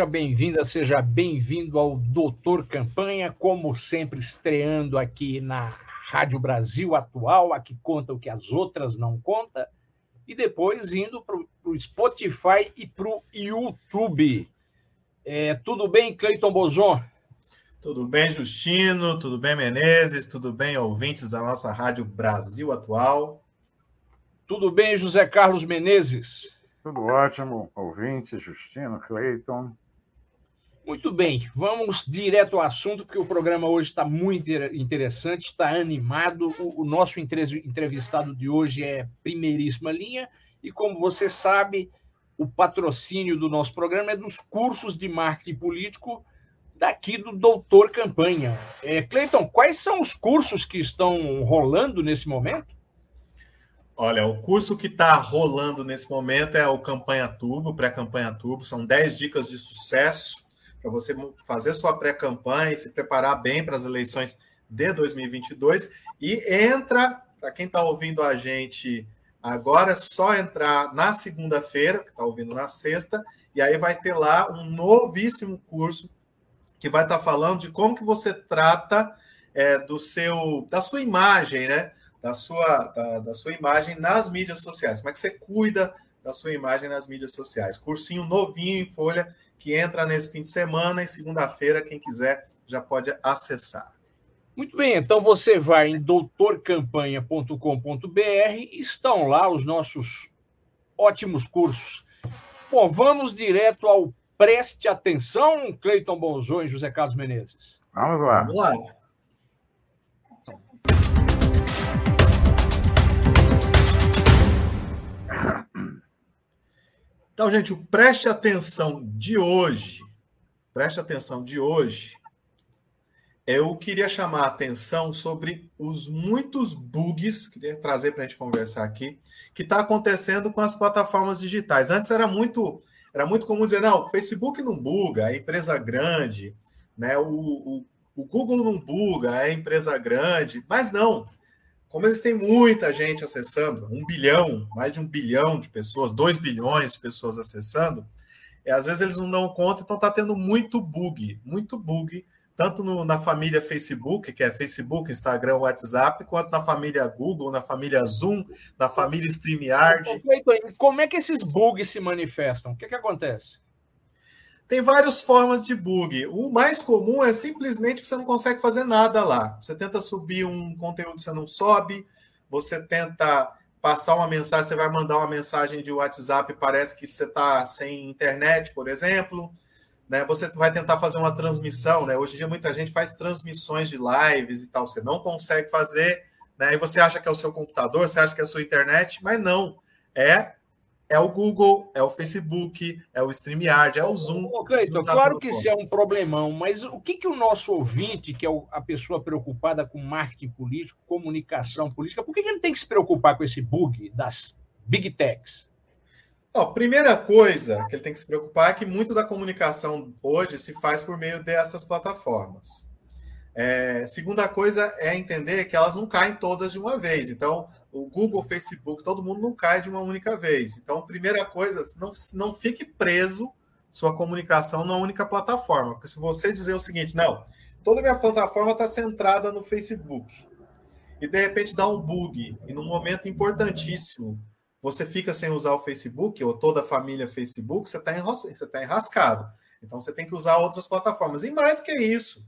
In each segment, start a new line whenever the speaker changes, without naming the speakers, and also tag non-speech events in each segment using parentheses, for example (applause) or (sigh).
Seja bem-vinda, seja bem-vindo ao Doutor Campanha, como sempre estreando aqui na Rádio Brasil Atual, a que conta o que as outras não contam, e depois indo para o Spotify e para o YouTube. É, tudo bem, Cleiton Bozon?
Tudo bem, Justino? Tudo bem, Menezes? Tudo bem, ouvintes da nossa Rádio Brasil Atual?
Tudo bem, José Carlos Menezes?
Tudo ótimo, ouvinte, Justino, Cleiton.
Muito bem, vamos direto ao assunto, porque o programa hoje está muito interessante, está animado. O, o nosso entrevistado de hoje é primeiríssima linha, e como você sabe, o patrocínio do nosso programa é dos cursos de marketing político daqui do Doutor Campanha. É, Cleiton, quais são os cursos que estão rolando nesse momento?
Olha, o curso que está rolando nesse momento é o Campanha Turbo, pré-campanha Turbo, são 10 dicas de sucesso para você fazer sua pré-campanha e se preparar bem para as eleições de 2022. E entra, para quem está ouvindo a gente agora, é só entrar na segunda-feira, que está ouvindo na sexta, e aí vai ter lá um novíssimo curso que vai estar tá falando de como que você trata é, do seu, da sua imagem, né? Da sua, da, da sua imagem nas mídias sociais. Como é que você cuida da sua imagem nas mídias sociais? Cursinho novinho em folha que entra nesse fim de semana e segunda-feira, quem quiser já pode acessar.
Muito bem, então você vai em doutorcampanha.com.br, estão lá os nossos ótimos cursos. Bom, vamos direto ao Preste Atenção, Cleiton Bonzon e José Carlos Menezes.
Vamos lá.
Vamos lá. Então, gente, preste atenção de hoje, preste atenção de hoje, eu queria chamar a atenção sobre os muitos bugs, queria trazer para a gente conversar aqui, que está acontecendo com as plataformas digitais. Antes era muito, era muito comum dizer, não, o Facebook não buga, é empresa grande, né? O, o, o Google não buga, é empresa grande, mas não como eles têm muita gente acessando, um bilhão, mais de um bilhão de pessoas, dois bilhões de pessoas acessando, é, às vezes eles não dão conta, então está tendo muito bug, muito bug, tanto no, na família Facebook, que é Facebook, Instagram, WhatsApp, quanto na família Google, na família Zoom, na família StreamYard.
Como é que esses bugs se manifestam? O que, que acontece?
Tem várias formas de bug. O mais comum é simplesmente você não consegue fazer nada lá. Você tenta subir um conteúdo, você não sobe. Você tenta passar uma mensagem, você vai mandar uma mensagem de WhatsApp, parece que você está sem internet, por exemplo. Né? Você vai tentar fazer uma transmissão, né? Hoje em dia muita gente faz transmissões de lives e tal. Você não consegue fazer, né? E você acha que é o seu computador, você acha que é a sua internet, mas não. É é o Google, é o Facebook, é o StreamYard, é o Zoom.
Ô, Cleiton, tá claro que isso é um problemão, mas o que, que o nosso ouvinte, que é a pessoa preocupada com marketing político, comunicação política, por que, que ele tem que se preocupar com esse bug das big techs?
Ó, primeira coisa que ele tem que se preocupar é que muito da comunicação hoje se faz por meio dessas plataformas. É, segunda coisa é entender que elas não caem todas de uma vez. Então, o Google, o Facebook, todo mundo não cai de uma única vez. Então, primeira coisa, não, não fique preso sua comunicação numa única plataforma. Porque se você dizer o seguinte, não, toda minha plataforma está centrada no Facebook, e de repente dá um bug, e num momento importantíssimo, você fica sem usar o Facebook, ou toda a família Facebook, você está você tá enrascado. Então você tem que usar outras plataformas. E mais do que isso,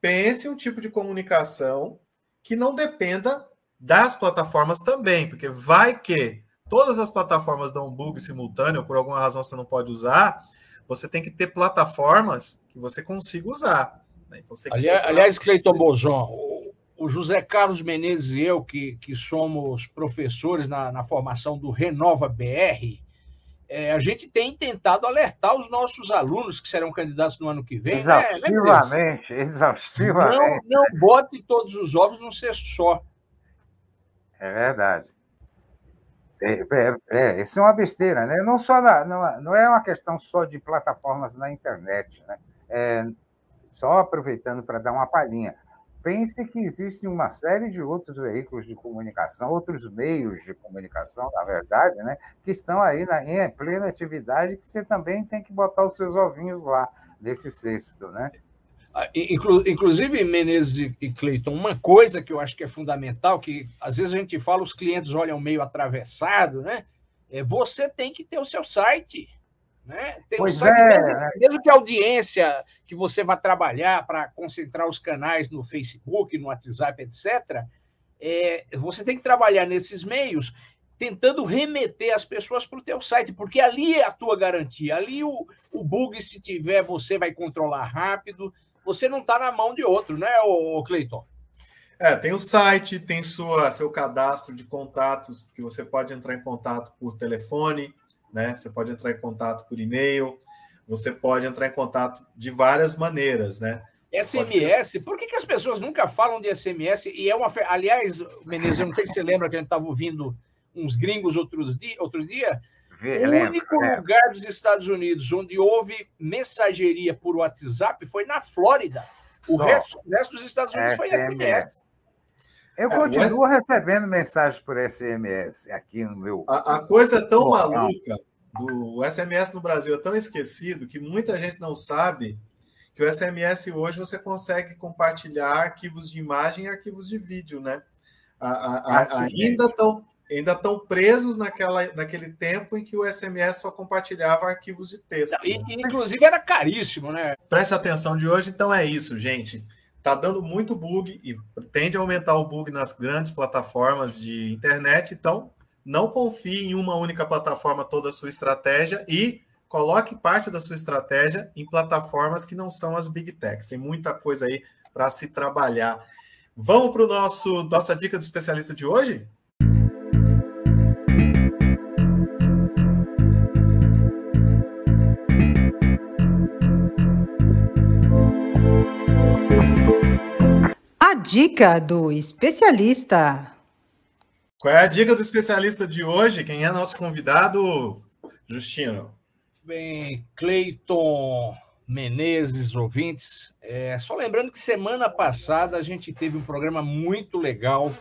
pense um tipo de comunicação que não dependa das plataformas também, porque vai que todas as plataformas dão um bug simultâneo, por alguma razão você não pode usar, você tem que ter plataformas que você consiga usar. Né? Então,
aliás, aliás, Cleiton Bozon, o José Carlos Menezes e eu, que, que somos professores na, na formação do Renova BR, é, a gente tem tentado alertar os nossos alunos que serão candidatos no ano que vem.
Exaustivamente, né, né exaustivamente.
Não, não bote todos os ovos num cesto só.
É verdade. É, é, isso é uma besteira, né? Não, só na, não, não é uma questão só de plataformas na internet, né? É, só aproveitando para dar uma palhinha. Pense que existe uma série de outros veículos de comunicação, outros meios de comunicação, na verdade, né, que estão aí na, em plena atividade, que você também tem que botar os seus ovinhos lá nesse cesto, né?
Ah, inclusive, Menezes e Cleiton, uma coisa que eu acho que é fundamental, que às vezes a gente fala, os clientes olham meio atravessado, né? É você tem que ter o seu site. Né? Tem
pois site, é. mesmo,
mesmo que a audiência que você vai trabalhar para concentrar os canais no Facebook, no WhatsApp, etc., é, você tem que trabalhar nesses meios tentando remeter as pessoas para o teu site, porque ali é a tua garantia. Ali o, o bug, se tiver, você vai controlar rápido, você não está na mão de outro, né, o Cleiton?
É, tem o site, tem sua, seu cadastro de contatos, que você pode entrar em contato por telefone, né? Você pode entrar em contato por e-mail, você pode entrar em contato de várias maneiras, né?
SMS, por que, que as pessoas nunca falam de SMS? E é uma. Aliás, Menezes, eu não sei se você lembra que a gente estava ouvindo uns gringos outros dia, outro dia o único é. lugar dos Estados Unidos onde houve mensageria por WhatsApp foi na Flórida. O resto, o resto, dos Estados Unidos SMS. foi SMS.
Eu é, continuo é, recebendo mensagens por SMS aqui no meu.
A, a coisa é tão maluca do SMS no Brasil é tão esquecido que muita gente não sabe que o SMS hoje você consegue compartilhar arquivos de imagem e arquivos de vídeo, né? A, a, ainda estão ainda estão presos naquela, naquele tempo em que o SMS só compartilhava arquivos de texto.
E, inclusive era caríssimo, né?
Preste atenção de hoje, então é isso, gente. Tá dando muito bug e tende a aumentar o bug nas grandes plataformas de internet, então não confie em uma única plataforma toda a sua estratégia e coloque parte da sua estratégia em plataformas que não são as big techs. Tem muita coisa aí para se trabalhar. Vamos para o nosso nossa dica do especialista de hoje?
Dica do especialista.
Qual é a dica do especialista de hoje? Quem é nosso convidado, Justino?
Bem, Cleiton Menezes, ouvintes. É, só lembrando que semana passada a gente teve um programa muito legal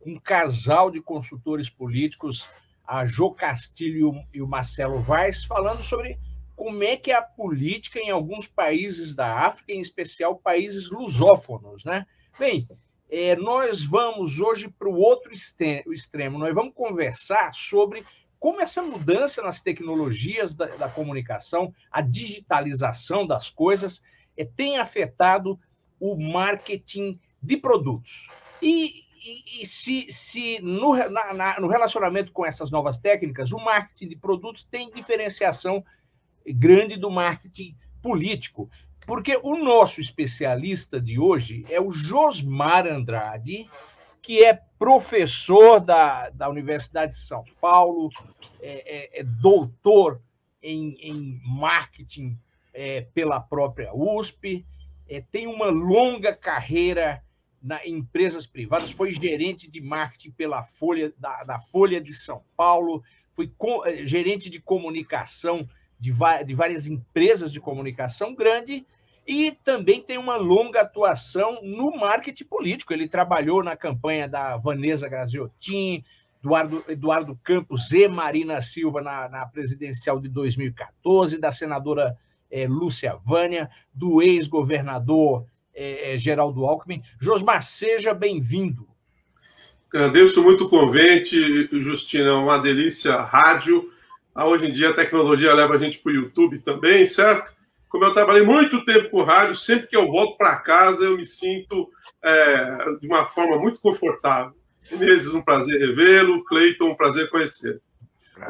com um casal de consultores políticos, a Jo Castilho e o Marcelo Vaz, falando sobre como é que é a política em alguns países da África, em especial países lusófonos, né? Bem, é, nós vamos hoje para o outro extremo, nós vamos conversar sobre como essa mudança nas tecnologias da, da comunicação, a digitalização das coisas, é, tem afetado o marketing de produtos. E, e, e se, se no, na, na, no relacionamento com essas novas técnicas, o marketing de produtos tem diferenciação grande do marketing político. Porque o nosso especialista de hoje é o Josmar Andrade, que é professor da, da Universidade de São Paulo, é, é, é doutor em, em marketing é, pela própria USP, é, tem uma longa carreira na, em empresas privadas, foi gerente de marketing pela Folha da, da Folha de São Paulo, foi é, gerente de comunicação de, de várias empresas de comunicação grande e também tem uma longa atuação no marketing político. Ele trabalhou na campanha da Vanessa Graziotin, Eduardo, Eduardo Campos e Marina Silva na, na presidencial de 2014, da senadora é, Lúcia Vânia, do ex-governador é, Geraldo Alckmin. Josmar, seja bem-vindo.
Agradeço muito o convite, Justina. É uma delícia rádio. Ah, hoje em dia a tecnologia leva a gente para o YouTube também, certo? Como eu trabalhei muito tempo com rádio, sempre que eu volto para casa eu me sinto é, de uma forma muito confortável. Inês, um prazer revê-lo. Cleiton, um prazer conhecê-lo.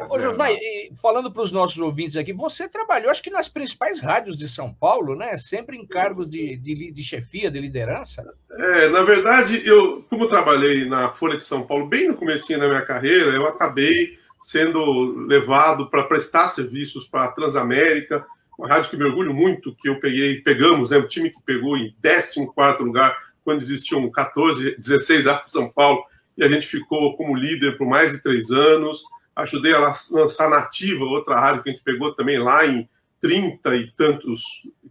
Ô, Josmai, falando para os nossos ouvintes aqui, você trabalhou, acho que nas principais rádios de São Paulo, né? Sempre em cargos de, de, de chefia, de liderança.
É, na verdade, eu, como eu trabalhei na Folha de São Paulo bem no começo da minha carreira, eu acabei sendo levado para prestar serviços para a Transamérica, uma rádio que me orgulho muito, que eu peguei, pegamos, né, o time que pegou em 14 lugar, quando existiam 14, 16 rádios de São Paulo, e a gente ficou como líder por mais de três anos. Ajudei a lançar Nativa, outra rádio que a gente pegou também lá em 30 e tantos,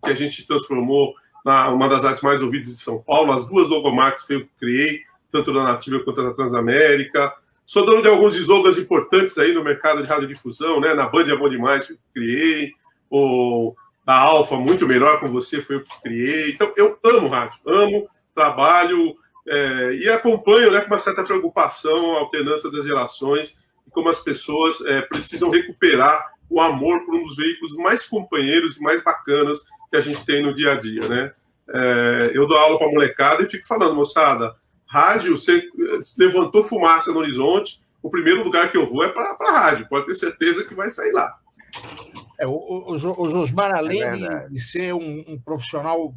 que a gente transformou na uma das rádios mais ouvidas de São Paulo. As duas logomarcas foi eu que criei, tanto da Nativa quanto da Transamérica. Sou dono de alguns slogans importantes aí no mercado de radiodifusão, né? Na Band é bom demais, eu criei. O da Alfa, muito melhor com você, foi eu que criei. Então, eu amo rádio, amo, trabalho é, e acompanho né, com uma certa preocupação a alternância das gerações e como as pessoas é, precisam recuperar o amor por um dos veículos mais companheiros e mais bacanas que a gente tem no dia a dia, né? É, eu dou aula para molecada e fico falando, moçada, rádio, você levantou fumaça no horizonte, o primeiro lugar que eu vou é para rádio, pode ter certeza que vai sair lá.
É, o, o, o Josmar, além é de ser um, um, profissional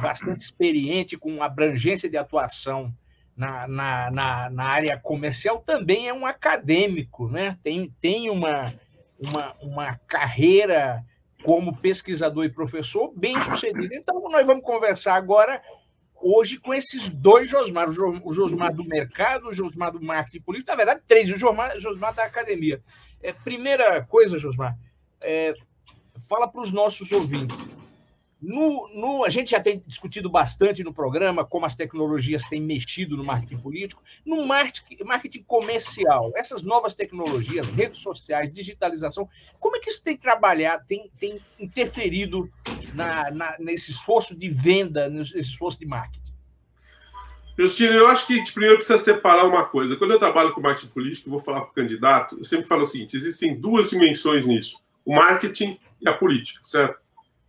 bastante experiente, com abrangência de atuação na, na, na, na, área comercial, também é um acadêmico, né? tem, tem uma, uma, uma carreira como pesquisador e professor bem sucedida. Então, nós vamos conversar agora, hoje, com esses dois Josmar: o Josmar do mercado, o Josmar do marketing político, na verdade, três, o Josmar, Josmar da academia. É, primeira coisa, Josmar, é, fala para os nossos ouvintes. No, no, a gente já tem discutido bastante no programa como as tecnologias têm mexido no marketing político. No marketing, marketing comercial, essas novas tecnologias, redes sociais, digitalização, como é que isso tem trabalhado, tem, tem interferido na, na, nesse esforço de venda, nesse esforço de marketing?
Justino, eu acho que a gente primeiro precisa separar uma coisa. Quando eu trabalho com marketing político, vou falar para o candidato, eu sempre falo o seguinte: existem duas dimensões nisso: o marketing e a política, certo?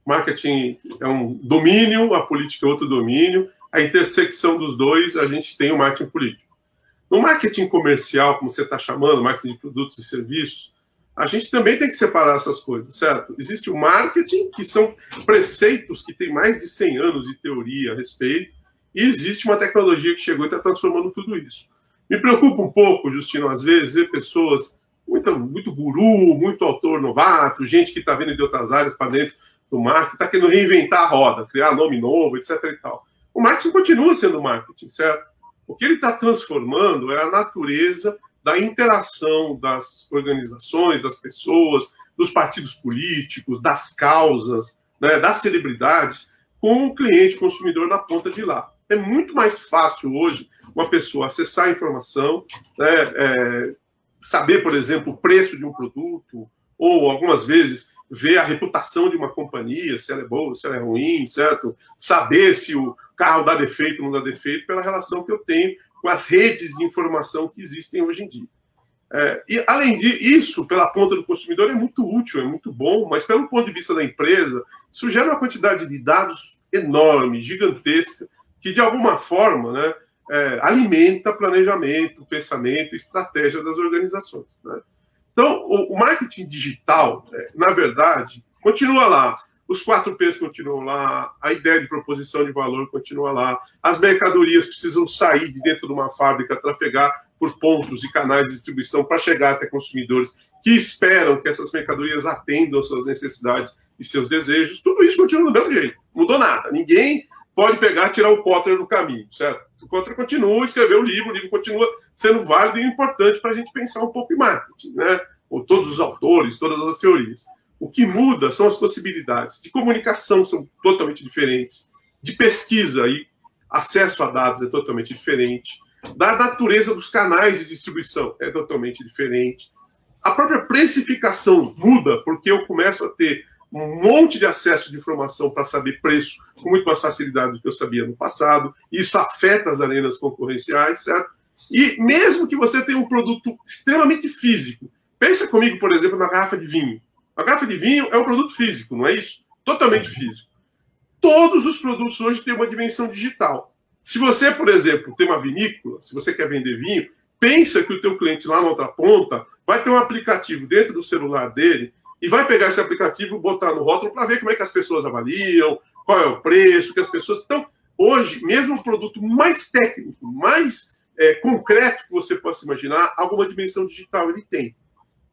Marketing é um domínio, a política é outro domínio. A intersecção dos dois, a gente tem o marketing político. No marketing comercial, como você está chamando, marketing de produtos e serviços, a gente também tem que separar essas coisas, certo? Existe o marketing, que são preceitos que têm mais de 100 anos de teoria a respeito, e existe uma tecnologia que chegou e está transformando tudo isso. Me preocupa um pouco, Justino, às vezes, ver pessoas muito, muito guru, muito autor novato, gente que está vindo de outras áreas para dentro do marketing, está querendo reinventar a roda, criar nome novo, etc. E tal. O marketing continua sendo marketing, certo? O que ele está transformando é a natureza da interação das organizações, das pessoas, dos partidos políticos, das causas, né, das celebridades, com o cliente consumidor na ponta de lá. É muito mais fácil hoje uma pessoa acessar a informação, né, é, saber, por exemplo, o preço de um produto, ou algumas vezes ver a reputação de uma companhia, se ela é boa, se ela é ruim, certo? Saber se o carro dá defeito ou não dá defeito, pela relação que eu tenho com as redes de informação que existem hoje em dia. É, e, além disso, pela ponta do consumidor, é muito útil, é muito bom, mas pelo ponto de vista da empresa, isso gera uma quantidade de dados enorme, gigantesca, que de alguma forma né, é, alimenta planejamento, pensamento, estratégia das organizações. Né? Então, o, o marketing digital, é, na verdade, continua lá. Os quatro P's continuam lá, a ideia de proposição de valor continua lá, as mercadorias precisam sair de dentro de uma fábrica, trafegar por pontos e canais de distribuição para chegar até consumidores que esperam que essas mercadorias atendam suas necessidades e seus desejos. Tudo isso continua do mesmo jeito, mudou nada. Ninguém pode pegar tirar o Potter do caminho, certo? O Potter continua, escrever o livro, o livro continua sendo válido e importante para a gente pensar um pouco em marketing, né? Ou todos os autores, todas as teorias. O que muda são as possibilidades. De comunicação são totalmente diferentes. De pesquisa e acesso a dados é totalmente diferente. Da natureza dos canais de distribuição é totalmente diferente. A própria precificação muda, porque eu começo a ter um monte de acesso de informação para saber preço com muito mais facilidade do que eu sabia no passado. Isso afeta as arenas concorrenciais, certo? E mesmo que você tenha um produto extremamente físico, pensa comigo, por exemplo, na garrafa de vinho. A garrafa de vinho é um produto físico, não é isso? Totalmente físico. Todos os produtos hoje têm uma dimensão digital. Se você, por exemplo, tem uma vinícola, se você quer vender vinho, pensa que o teu cliente lá na outra ponta vai ter um aplicativo dentro do celular dele e vai pegar esse aplicativo, botar no rótulo para ver como é que as pessoas avaliam, qual é o preço, que as pessoas. Então, hoje, mesmo o produto mais técnico, mais é, concreto que você possa imaginar, alguma dimensão digital ele tem.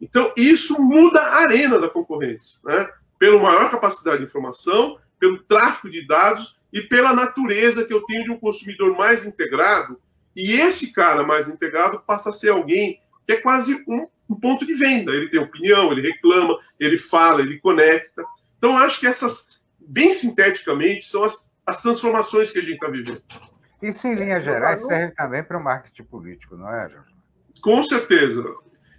Então, isso muda a arena da concorrência, né? pela maior capacidade de informação, pelo tráfego de dados e pela natureza que eu tenho de um consumidor mais integrado. E esse cara mais integrado passa a ser alguém que é quase um, um ponto de venda. Ele tem opinião, ele reclama, ele fala, ele conecta. Então, acho que essas, bem sinteticamente, são as, as transformações que a gente está vivendo.
Isso, em linhas gerais, serve também para o marketing político, não é, Jorge?
Com certeza.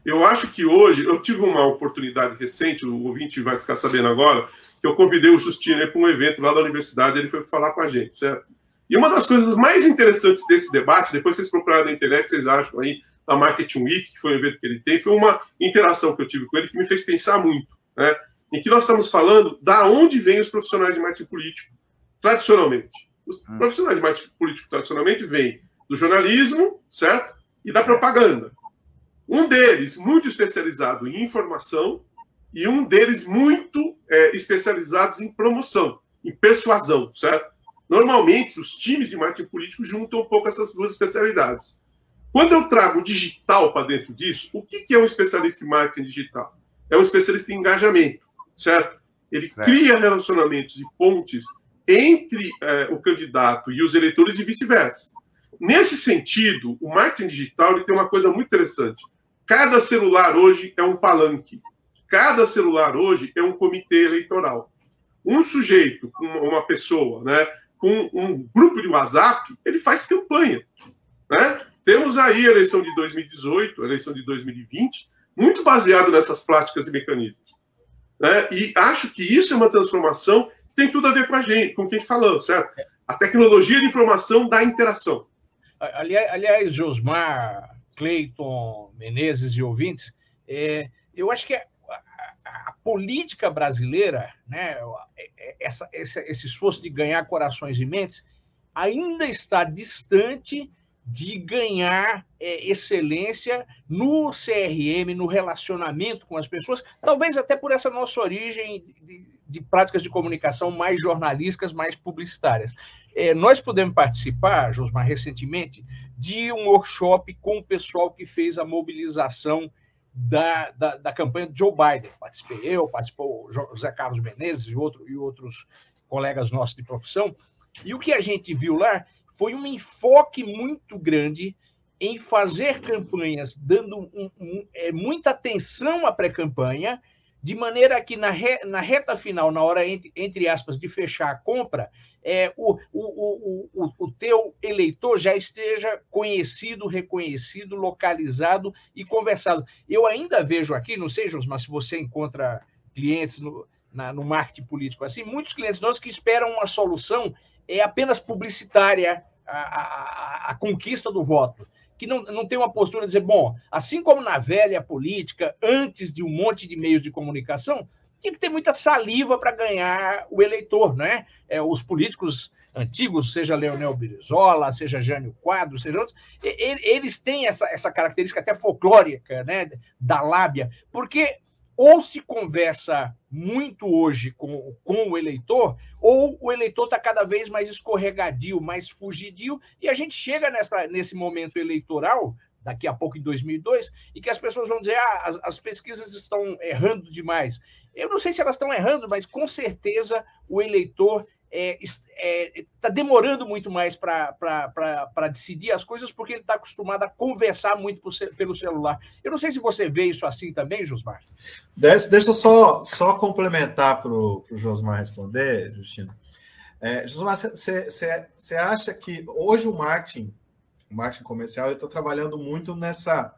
Eu acho que hoje, eu tive uma oportunidade recente, o ouvinte vai ficar sabendo agora, que eu convidei o Justino para um evento lá da universidade, ele foi falar com a gente, certo? E uma das coisas mais interessantes desse debate, depois vocês procurarem na internet, vocês acham aí, a Marketing Week, que foi o evento que ele tem, foi uma interação que eu tive com ele que me fez pensar muito, né? Em que nós estamos falando da onde vêm os profissionais de marketing político, tradicionalmente. Os hum. profissionais de marketing político, tradicionalmente, vêm do jornalismo, certo? E da propaganda. Um deles muito especializado em informação e um deles muito é, especializados em promoção, em persuasão, certo? Normalmente, os times de marketing político juntam um pouco essas duas especialidades. Quando eu trago digital para dentro disso, o que, que é um especialista em marketing digital? É um especialista em engajamento, certo? Ele certo. cria relacionamentos e pontes entre é, o candidato e os eleitores e vice-versa. Nesse sentido, o marketing digital ele tem uma coisa muito interessante. Cada celular hoje é um palanque. Cada celular hoje é um comitê eleitoral. Um sujeito, uma pessoa, né, com um grupo de WhatsApp, ele faz campanha. Né? Temos aí a eleição de 2018, a eleição de 2020, muito baseado nessas práticas e mecanismos. Né? E acho que isso é uma transformação que tem tudo a ver com a gente, com quem falou, certo? A tecnologia de informação da interação.
Aliás, Josmar, Cleiton, Menezes e ouvintes, é, eu acho que a, a, a, política brasileira, né, essa, esse, esse esforço de ganhar corações e mentes, ainda está distante de ganhar é, excelência no CRM, no relacionamento com as pessoas, talvez até por essa nossa origem de, de práticas de comunicação mais jornalísticas, mais publicitárias. É, nós podemos participar, Josmar, recentemente, de um workshop com o pessoal que fez a mobilização da, da, da campanha de Joe Biden. Participei eu, participou José Carlos Menezes e, outro, e outros colegas nossos de profissão. E o que a gente viu lá foi um enfoque muito grande em fazer campanhas, dando um, um, é, muita atenção à pré-campanha, de maneira que na, re, na reta final, na hora, entre, entre aspas, de fechar a compra, é, o, o, o, o teu eleitor já esteja conhecido, reconhecido, localizado e conversado. Eu ainda vejo aqui, não sei, Josmar, se você encontra clientes no, na, no marketing político assim, muitos clientes nossos que esperam uma solução é apenas publicitária, a, a, a, conquista do voto, que não, não tem uma postura de dizer, bom, assim como na velha política, antes de um monte de meios de comunicação, tinha que ter muita saliva para ganhar o eleitor, né? É, os políticos antigos, seja Leonel Brizola, seja Jânio Quadro, seja outros, eles têm essa, essa característica até folclórica, né, da lábia, porque ou se conversa muito hoje com, com o eleitor, ou o eleitor está cada vez mais escorregadio, mais fugidio, e a gente chega nessa, nesse momento eleitoral, daqui a pouco em 2002, e que as pessoas vão dizer, ah, as, as pesquisas estão errando demais. Eu não sei se elas estão errando, mas com certeza o eleitor está é, é, tá demorando muito mais para decidir as coisas porque ele está acostumado a conversar muito pelo celular. Eu não sei se você vê isso assim também, Josmar.
Deixa, deixa eu só, só complementar para o Josmar responder, Justino. É, Josmar, você acha que hoje o marketing, o marketing comercial, está trabalhando muito nessa,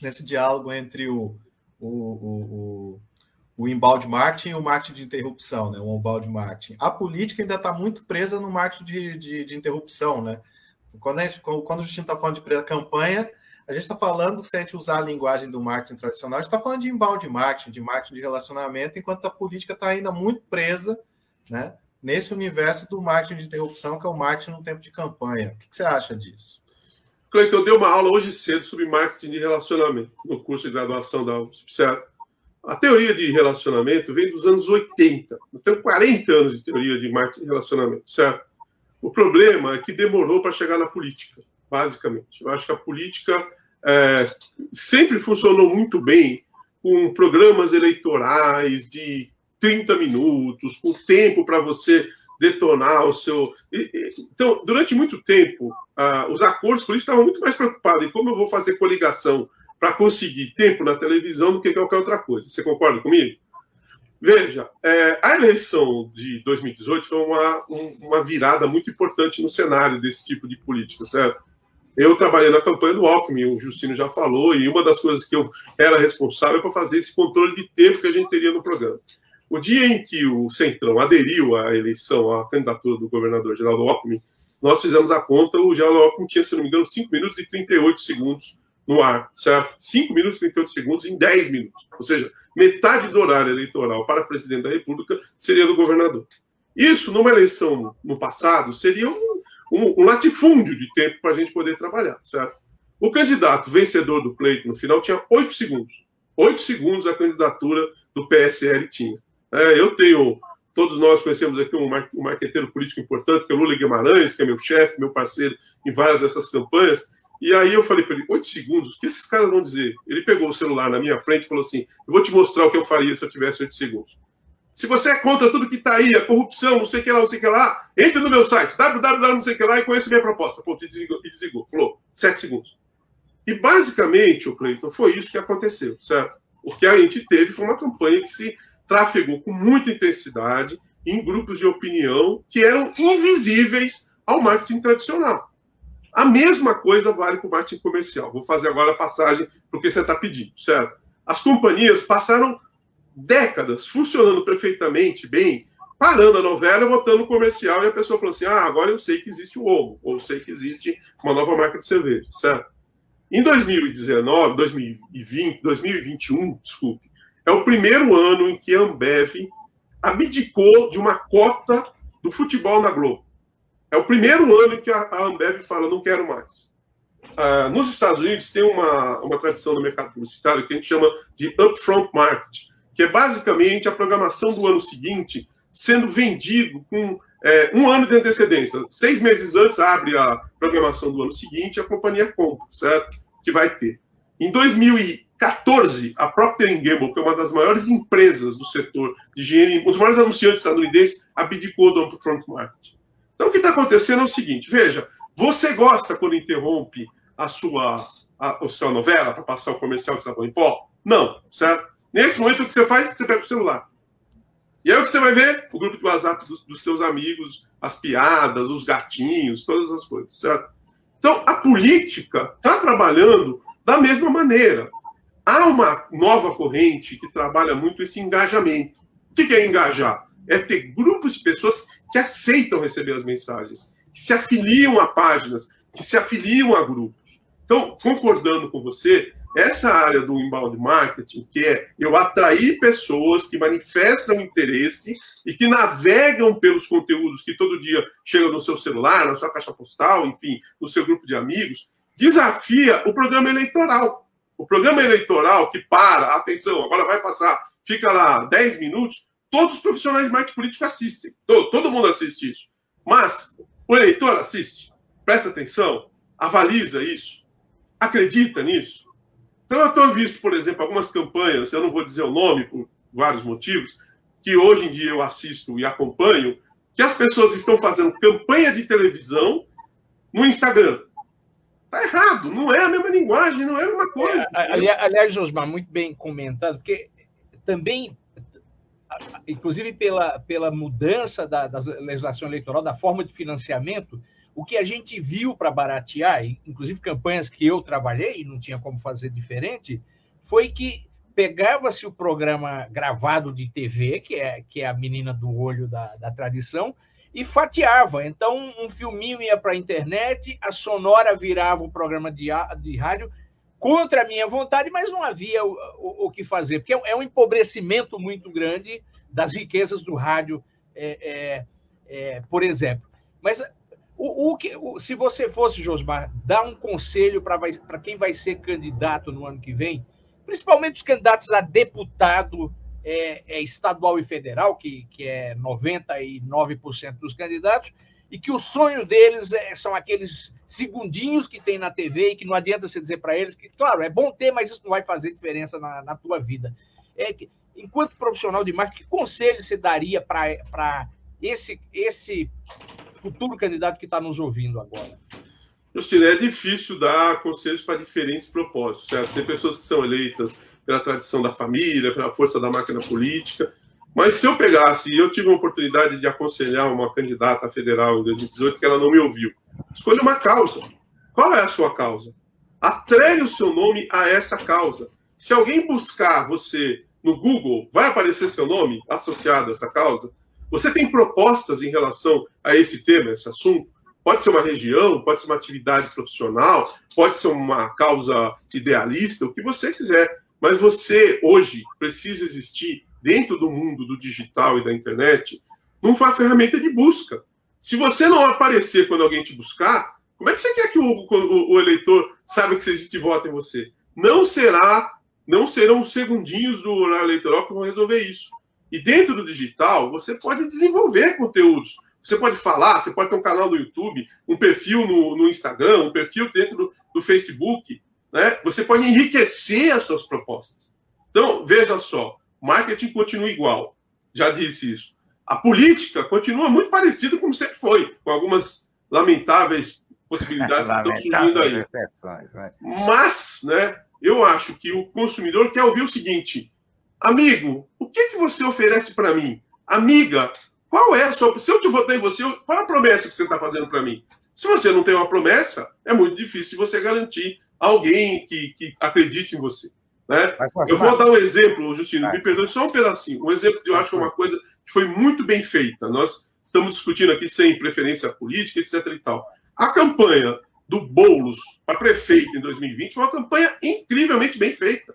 nesse diálogo entre o, o, o o inbound marketing e o marketing de interrupção, né? O inbound marketing. A política ainda está muito presa no marketing de, de, de, interrupção, né? Quando, gente, quando, a gente está falando de campanha, a gente está falando, se a gente usar a linguagem do marketing tradicional, a gente está falando de inbound marketing, de marketing de relacionamento, enquanto a política está ainda muito presa, né? Nesse universo do marketing de interrupção, que é o marketing no tempo de campanha. O que, que você acha disso?
Cleiton, eu dei uma aula hoje cedo sobre marketing de relacionamento no curso de graduação da certo? A teoria de relacionamento vem dos anos 80. Eu tenho 40 anos de teoria de marketing de relacionamento, certo? O problema é que demorou para chegar na política. basicamente. Eu acho que a política é, sempre funcionou muito bem com programas eleitorais de 30 minutos, com tempo para você detonar o seu. Então, durante muito tempo, os acordos políticos estavam muito mais preocupados em como eu vou fazer coligação para conseguir tempo na televisão do que qualquer outra coisa. Você concorda comigo? Veja, é, a eleição de 2018 foi uma, uma virada muito importante no cenário desse tipo de política, certo? Eu trabalhei na campanha do Alckmin, o Justino já falou, e uma das coisas que eu era responsável para fazer esse controle de tempo que a gente teria no programa. O dia em que o Centrão aderiu à eleição, à candidatura do governador Geraldo Alckmin, nós fizemos a conta, o Geraldo Alckmin tinha, se não me engano, 5 minutos e 38 segundos no ar, certo? 5 minutos e 38 segundos em 10 minutos. Ou seja, metade do horário eleitoral para presidente da República seria do governador. Isso, numa eleição no passado, seria um, um, um latifúndio de tempo para a gente poder trabalhar, certo? O candidato vencedor do pleito no final tinha 8 segundos. 8 segundos a candidatura do PSL tinha. É, eu tenho, todos nós conhecemos aqui um, um marqueteiro político importante, que é o Lula Guimarães, que é meu chefe, meu parceiro em várias dessas campanhas. E aí eu falei para ele, oito segundos, o que esses caras vão dizer? Ele pegou o celular na minha frente e falou assim, eu vou te mostrar o que eu faria se eu tivesse oito segundos. Se você é contra tudo que está aí, a corrupção, não sei o que lá, não sei o que lá, entre no meu site, www, não sei o que lá, e conheça minha proposta. Pô, e desligou, e desligou. Falou, sete segundos. E basicamente, o Cleiton, foi isso que aconteceu, certo? O que a gente teve foi uma campanha que se trafegou com muita intensidade em grupos de opinião que eram invisíveis ao marketing tradicional. A mesma coisa vale para o marketing comercial. Vou fazer agora a passagem para o que você está pedindo, certo? As companhias passaram décadas funcionando perfeitamente bem, parando a novela, botando o comercial, e a pessoa falou assim: ah, agora eu sei que existe o ovo, ou sei que existe uma nova marca de cerveja, certo? Em 2019, 2020, 2021, desculpe, é o primeiro ano em que a Ambev abdicou de uma cota do futebol na Globo. É o primeiro ano que a Ambev fala, não quero mais. Uh, nos Estados Unidos tem uma, uma tradição no mercado publicitário que a gente chama de upfront market, que é basicamente a programação do ano seguinte sendo vendido com é, um ano de antecedência. Seis meses antes abre a programação do ano seguinte a companhia compra, certo? Que vai ter. Em 2000 14, a Procter Gamble, que é uma das maiores empresas do setor de higiene, um dos maiores anunciantes estadunidenses, abdicou do upfront market. Então, o que está acontecendo é o seguinte: veja, você gosta quando interrompe a sua, a, a sua novela para passar o comercial de sabão em pó? Não, certo? Nesse momento, o que você faz? Você pega o celular. E aí o que você vai ver? O grupo do WhatsApp dos, dos seus amigos, as piadas, os gatinhos, todas as coisas, certo? Então, a política está trabalhando da mesma maneira. Há uma nova corrente que trabalha muito esse engajamento. O que é engajar? É ter grupos de pessoas que aceitam receber as mensagens, que se afiliam a páginas, que se afiliam a grupos. Então, concordando com você, essa área do inbound marketing, que é eu atrair pessoas que manifestam interesse e que navegam pelos conteúdos que todo dia chegam no seu celular, na sua caixa postal, enfim, no seu grupo de amigos, desafia o programa eleitoral. O programa eleitoral que para, atenção, agora vai passar, fica lá 10 minutos, todos os profissionais de marketing político assistem. Todo, todo mundo assiste isso. Mas o eleitor assiste, presta atenção, avaliza isso, acredita nisso. Então eu tenho visto, por exemplo, algumas campanhas, eu não vou dizer o nome por vários motivos, que hoje em dia eu assisto e acompanho, que as pessoas estão fazendo campanha de televisão no Instagram. Tá errado, não é a mesma linguagem, não é a mesma coisa.
É, aliás, Josmar, muito bem comentado, porque também, inclusive pela, pela mudança da, da legislação eleitoral, da forma de financiamento, o que a gente viu para baratear, inclusive campanhas que eu trabalhei, e não tinha como fazer diferente, foi que pegava-se o programa gravado de TV, que é, que é a menina do olho da, da tradição, e fatiava. Então, um filminho ia para a internet, a Sonora virava o programa de, de rádio contra a minha vontade, mas não havia o, o, o que fazer, porque é um empobrecimento muito grande das riquezas do rádio, é, é, é, por exemplo. Mas o, o que, o, se você fosse, Josmar, dar um conselho para quem vai ser candidato no ano que vem, principalmente os candidatos a deputado é, é estadual e federal, que, que é 99% dos candidatos, e que o sonho deles é, são aqueles segundinhos que tem na TV e que não adianta você dizer para eles que, claro, é bom ter, mas isso não vai fazer diferença na, na tua vida. É que, enquanto profissional de marketing, que conselho você daria para esse, esse futuro candidato que está nos ouvindo agora?
Justino, é difícil dar conselhos para diferentes propósitos, certo? Tem pessoas que são eleitas pela tradição da família, pela força da máquina política, mas se eu pegasse, eu tive a oportunidade de aconselhar uma candidata federal em 2018 que ela não me ouviu, escolha uma causa. Qual é a sua causa? Atreie o seu nome a essa causa. Se alguém buscar você no Google, vai aparecer seu nome associado a essa causa? Você tem propostas em relação a esse tema, esse assunto? Pode ser uma região, pode ser uma atividade profissional, pode ser uma causa idealista, o que você quiser. Mas você, hoje, precisa existir dentro do mundo do digital e da internet numa ferramenta de busca. Se você não aparecer quando alguém te buscar, como é que você quer que o, o, o eleitor saiba que você existe e vota em você? Não será, não serão segundinhos do horário eleitoral que vão resolver isso. E dentro do digital, você pode desenvolver conteúdos. Você pode falar, você pode ter um canal no YouTube, um perfil no, no Instagram, um perfil dentro do, do Facebook. Né? Você pode enriquecer as suas propostas. Então, veja só, marketing continua igual. Já disse isso. A política continua muito parecida como sempre foi, com algumas lamentáveis possibilidades que (laughs) estão surgindo aí. Né? Mas, né, eu acho que o consumidor quer ouvir o seguinte: amigo, o que, que você oferece para mim? Amiga, qual é a sua. Se eu te votar em você, qual é a promessa que você está fazendo para mim? Se você não tem uma promessa, é muito difícil você garantir alguém que, que acredite em você. Né? Eu vou dar um exemplo, Justino, me perdoe só um pedacinho. Um exemplo que eu acho que é uma coisa que foi muito bem feita. Nós estamos discutindo aqui sem preferência política, etc. e tal. A campanha do Boulos para prefeito em 2020 foi uma campanha incrivelmente bem feita.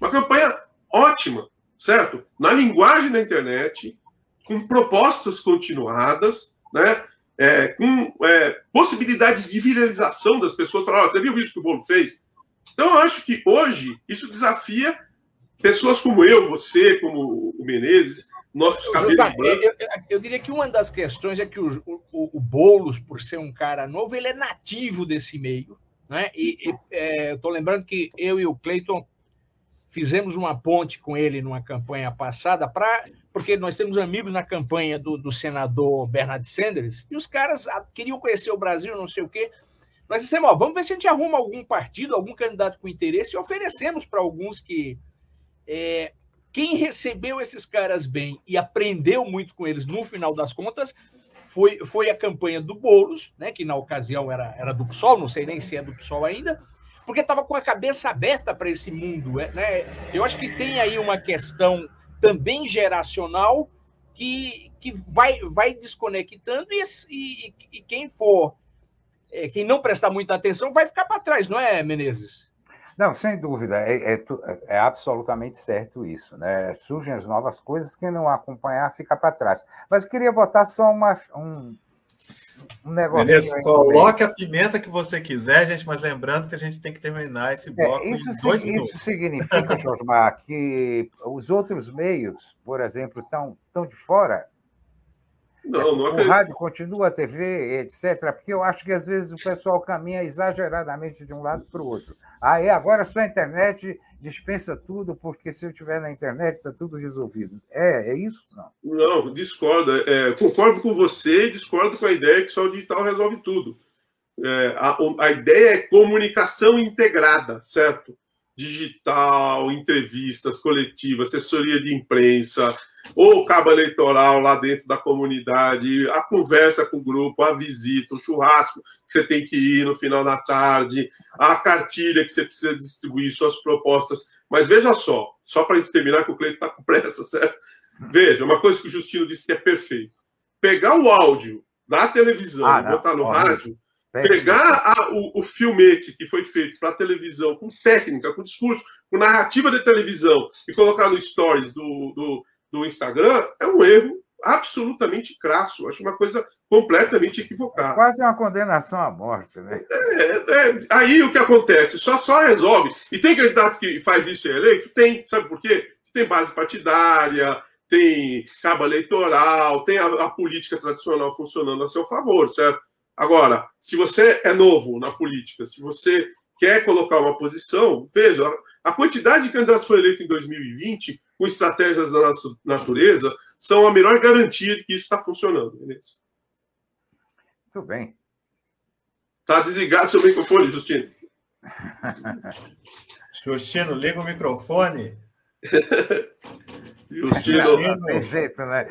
Uma campanha ótima, certo? Na linguagem da internet, com propostas continuadas, né? É, com é, possibilidade de viralização das pessoas. Falar, oh, você viu isso que o Bolo fez? Então, eu acho que hoje isso desafia pessoas como eu, você, como o Menezes, nossos cabelos brancos.
Eu, eu, diria que uma das questões é que o, o, o Boulos, por ser um cara novo, ele é nativo desse meio. Né? E, e é, eu estou lembrando que eu e o Cleiton fizemos uma ponte com ele numa campanha passada, pra, porque nós temos amigos na campanha do, do senador Bernard Sanders, e os caras queriam conhecer o Brasil, não sei o quê. Nós dissemos, ó, vamos ver se a gente arruma algum partido, algum candidato com interesse e oferecemos para alguns que. É, quem recebeu esses caras bem e aprendeu muito com eles no final das contas foi, foi a campanha do Boulos, né, que na ocasião era, era do PSOL, não sei nem se é do PSOL ainda, porque estava com a cabeça aberta para esse mundo. É, né? Eu acho que tem aí uma questão também geracional que, que vai, vai desconectando e, e, e quem for é, quem não prestar muita atenção vai ficar para trás, não é, Menezes?
Não, sem dúvida, é, é, é, absolutamente certo isso, né? Surgem as novas coisas, quem não acompanhar fica para trás. Mas queria botar só uma, um, um negócio.
Beleza, coloque a pimenta que você quiser, gente, mas lembrando que a gente tem que terminar esse é, bloco é,
isso, em dois minutos. Isso significa, Josmar, que os outros meios, por exemplo, estão, estão de fora não, não acredito. O rádio continua, a TV, etc. Porque eu acho que às vezes o pessoal caminha exageradamente de um lado para o outro. Aí agora só a internet dispensa tudo, porque se eu estiver na internet está tudo resolvido. É, é isso?
Não, não discordo. É, concordo com você e discordo com a ideia que só o digital resolve tudo. É, a, a ideia é comunicação integrada, certo? Digital, entrevistas coletivas, assessoria de imprensa, ou cabo eleitoral lá dentro da comunidade, a conversa com o grupo, a visita, o churrasco que você tem que ir no final da tarde, a cartilha que você precisa distribuir, suas propostas. Mas veja só, só para a gente terminar, que o Cleiton está com pressa, (laughs) certo? Veja, uma coisa que o Justino disse que é perfeito. Pegar o áudio da televisão ah, e botar no rádio, pegar a, o, o filmete que foi feito para televisão, com técnica, com discurso, com narrativa de televisão, e colocar no stories do, do do Instagram é um erro absolutamente crasso. Acho uma coisa completamente equivocada. É
quase uma condenação à morte, né?
É, é, aí o que acontece? Só, só resolve. E tem candidato que faz isso e é eleito? Tem. Sabe por quê? Tem base partidária, tem cabo eleitoral, tem a, a, política tradicional funcionando a seu favor, certo? Agora, se você é novo na política, se você quer colocar uma posição, veja, a quantidade de candidatos que foram eleitos em 2020, com estratégias da nossa natureza, são a melhor garantia de que isso está funcionando. Beleza?
Muito bem.
Está desligado seu microfone, Justino. (laughs)
Justino, liga o microfone. (laughs)
Justino.
Não tem jeito, né?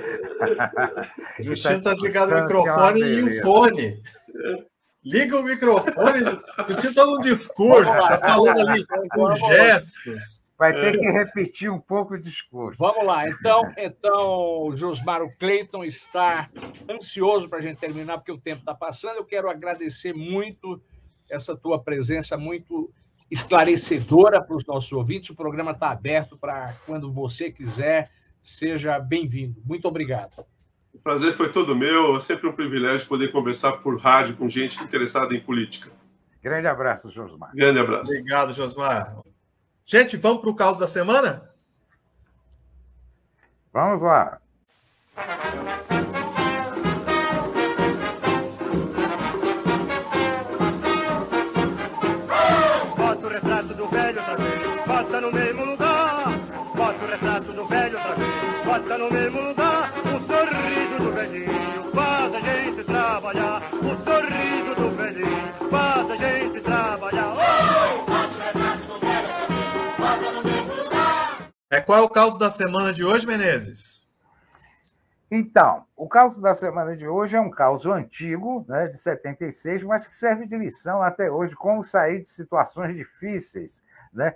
Justino está desligado o microfone e o fone. Liga o microfone. Justino está num discurso, está falando ali com gestos.
Vai ter que repetir um pouco o discurso.
Vamos lá. Então, então Josmar, o Cleiton está ansioso para a gente terminar, porque o tempo está passando. Eu quero agradecer muito essa tua presença, muito esclarecedora para os nossos ouvintes. O programa está aberto para quando você quiser. Seja bem-vindo. Muito obrigado.
O prazer foi todo meu. É sempre um privilégio poder conversar por rádio com gente interessada em política.
Grande abraço, Josmar.
Grande abraço.
Obrigado, Josmar. Gente, vamos para o caos da semana?
Vamos lá.
Bota no mesmo lugar. O sorriso do velhinho faz a gente trabalhar. O sorriso do velhinho faz a gente trabalhar.
É, qual é o caso da semana de hoje, Menezes?
Então, o caso da semana de hoje é um caso antigo, né, de 76, mas que serve de lição até hoje, como sair de situações difíceis. Né?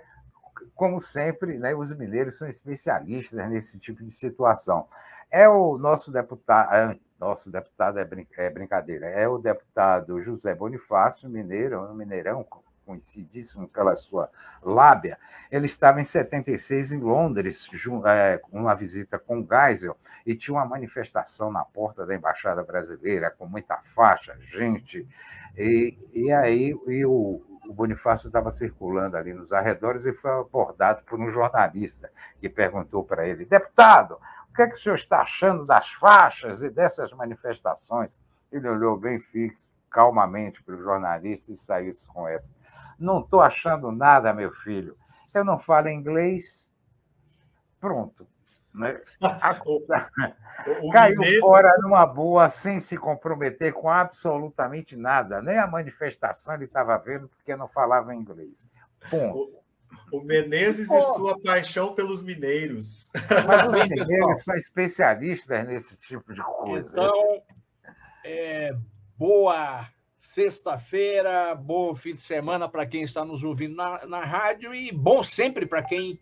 Como sempre, né, os mineiros são especialistas nesse tipo de situação. É o nosso deputado, é, nosso deputado é, brin é brincadeira, é o deputado José Bonifácio, mineiro, mineirão, conhecidíssimo pela sua lábia, ele estava em 76 em Londres, é, uma visita com Geisel, e tinha uma manifestação na porta da Embaixada Brasileira, com muita faixa, gente, e, e aí e o, o Bonifácio estava circulando ali nos arredores e foi abordado por um jornalista que perguntou para ele: deputado, o que é que o senhor está achando das faixas e dessas manifestações? Ele olhou bem fixo, calmamente para o jornalista e saiu com essa. Não estou achando nada, meu filho. Eu não falo inglês. Pronto. Né? (laughs) Caiu fora numa boa, sem se comprometer com absolutamente nada. Nem a manifestação ele estava vendo, porque não falava inglês. Ponto.
O Menezes Pô. e sua paixão pelos mineiros.
Mas os (laughs) mineiros são especialistas nesse tipo de coisa.
Então, é, boa sexta-feira, bom fim de semana para quem está nos ouvindo na, na rádio e bom sempre para quem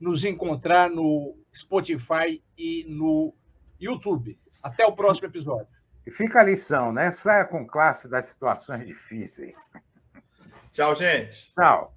nos encontrar no Spotify e no YouTube. Até o próximo episódio.
E fica a lição, né? Saia com classe das situações difíceis.
Tchau, gente.
Tchau.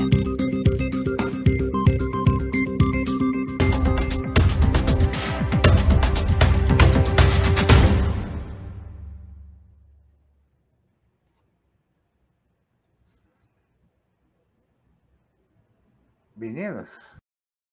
Meninos?